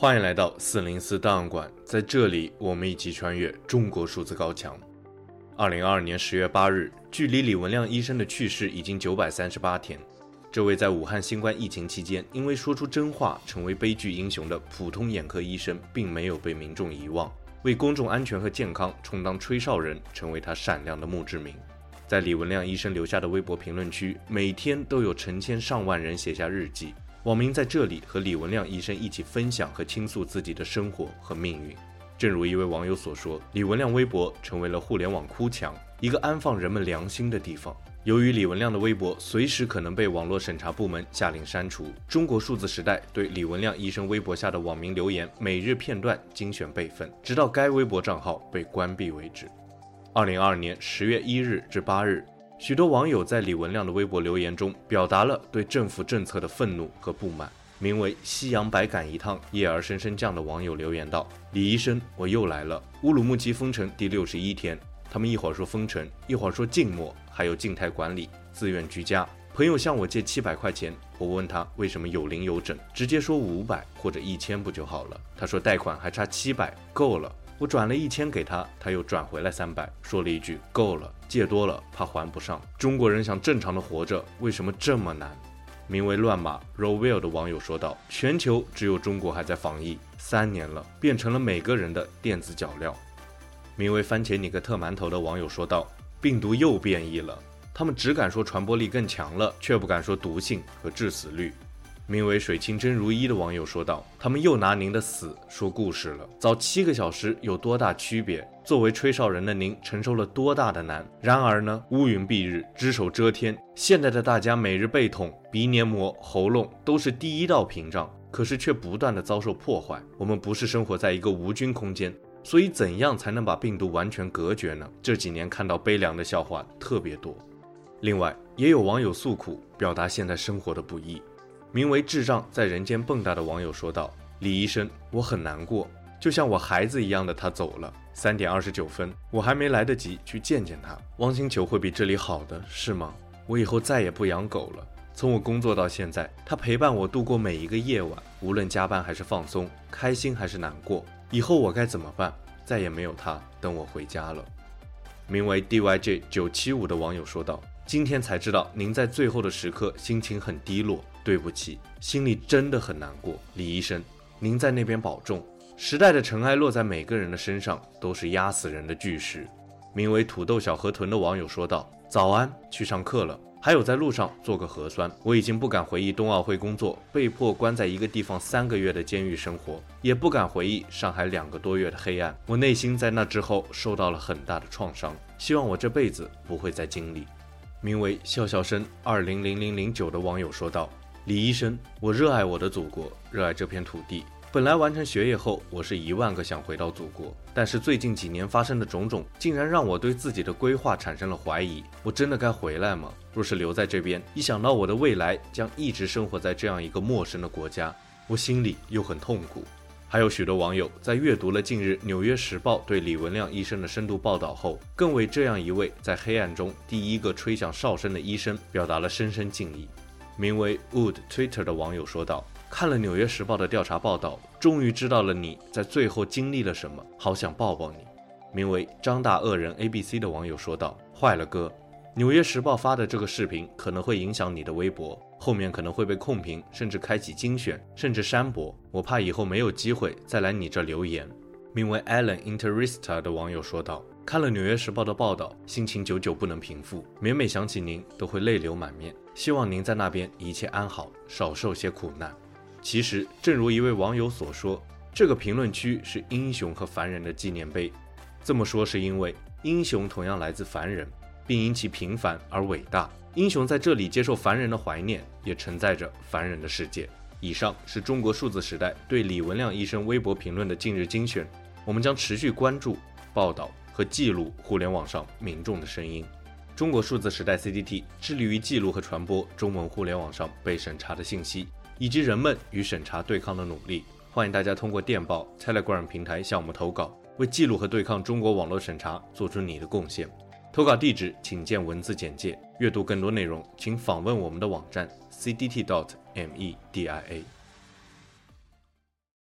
欢迎来到四零四档案馆，在这里，我们一起穿越中国数字高墙。二零二二年十月八日，距离李文亮医生的去世已经九百三十八天。这位在武汉新冠疫情期间因为说出真话成为悲剧英雄的普通眼科医生，并没有被民众遗忘，为公众安全和健康充当吹哨人，成为他闪亮的墓志铭。在李文亮医生留下的微博评论区，每天都有成千上万人写下日记。网民在这里和李文亮医生一起分享和倾诉自己的生活和命运。正如一位网友所说，李文亮微博成为了互联网哭墙，一个安放人们良心的地方。由于李文亮的微博随时可能被网络审查部门下令删除，中国数字时代对李文亮医生微博下的网民留言每日片段精选备份，直到该微博账号被关闭为止。二零二二年十月一日至八日。许多网友在李文亮的微博留言中表达了对政府政策的愤怒和不满。名为“夕阳白赶一趟，夜儿深深降”的网友留言道：“李医生，我又来了。乌鲁木齐封城第六十一天，他们一会儿说封城，一会儿说静默，还有静态管理，自愿居家。朋友向我借七百块钱，我问他为什么有零有整，直接说五百或者一千不就好了？他说贷款还差七百，够了。”我转了一千给他，他又转回来三百，说了一句“够了，借多了怕还不上”。中国人想正常的活着，为什么这么难？名为“乱马 Rowell” 的网友说道：“全球只有中国还在防疫，三年了，变成了每个人的电子脚镣。”名为“番茄尼克特馒头”的网友说道：“病毒又变异了，他们只敢说传播力更强了，却不敢说毒性和致死率。”名为“水清真如一”的网友说道：“他们又拿您的死说故事了。早七个小时有多大区别？作为吹哨人的您承受了多大的难？然而呢，乌云蔽日，只手遮天。现在的大家每日背痛、鼻黏膜、喉咙都是第一道屏障，可是却不断地遭受破坏。我们不是生活在一个无菌空间，所以怎样才能把病毒完全隔绝呢？这几年看到悲凉的笑话特别多。另外，也有网友诉苦，表达现在生活的不易。”名为“智障在人间蹦跶”的网友说道：“李医生，我很难过，就像我孩子一样的他走了。三点二十九分，我还没来得及去见见他。汪星球会比这里好的是吗？我以后再也不养狗了。从我工作到现在，他陪伴我度过每一个夜晚，无论加班还是放松，开心还是难过。以后我该怎么办？再也没有他等我回家了。”名为 “DYJ 九七五”的网友说道：“今天才知道您在最后的时刻心情很低落。”对不起，心里真的很难过。李医生，您在那边保重。时代的尘埃落在每个人的身上，都是压死人的巨石。名为土豆小河豚的网友说道：“早安，去上课了。还有在路上做个核酸。我已经不敢回忆冬奥会工作，被迫关在一个地方三个月的监狱生活，也不敢回忆上海两个多月的黑暗。我内心在那之后受到了很大的创伤，希望我这辈子不会再经历。”名为笑笑生二零零零零九的网友说道。李医生，我热爱我的祖国，热爱这片土地。本来完成学业后，我是一万个想回到祖国，但是最近几年发生的种种，竟然让我对自己的规划产生了怀疑。我真的该回来吗？若是留在这边，一想到我的未来将一直生活在这样一个陌生的国家，我心里又很痛苦。还有许多网友在阅读了近日《纽约时报》对李文亮医生的深度报道后，更为这样一位在黑暗中第一个吹响哨声的医生表达了深深敬意。名为 Wood Twitter 的网友说道：“看了《纽约时报》的调查报道，终于知道了你在最后经历了什么，好想抱抱你。”名为张大恶人 ABC 的网友说道：“坏了哥，《纽约时报》发的这个视频可能会影响你的微博，后面可能会被控评，甚至开启精选，甚至删博。我怕以后没有机会再来你这留言。”名为 Alan Interista 的网友说道。看了《纽约时报》的报道，心情久久不能平复，每每想起您都会泪流满面。希望您在那边一切安好，少受些苦难。其实，正如一位网友所说，这个评论区是英雄和凡人的纪念碑。这么说是因为英雄同样来自凡人，并因其平凡而伟大。英雄在这里接受凡人的怀念，也承载着凡人的世界。以上是中国数字时代对李文亮医生微博评论的近日精选，我们将持续关注报道。和记录互联网上民众的声音。中国数字时代 CDT 致力于记录和传播中文互联网上被审查的信息，以及人们与审查对抗的努力。欢迎大家通过电报、Telegram 平台向我们投稿，为记录和对抗中国网络审查做出你的贡献。投稿地址请见文字简介。阅读更多内容，请访问我们的网站 cdt.dot.media。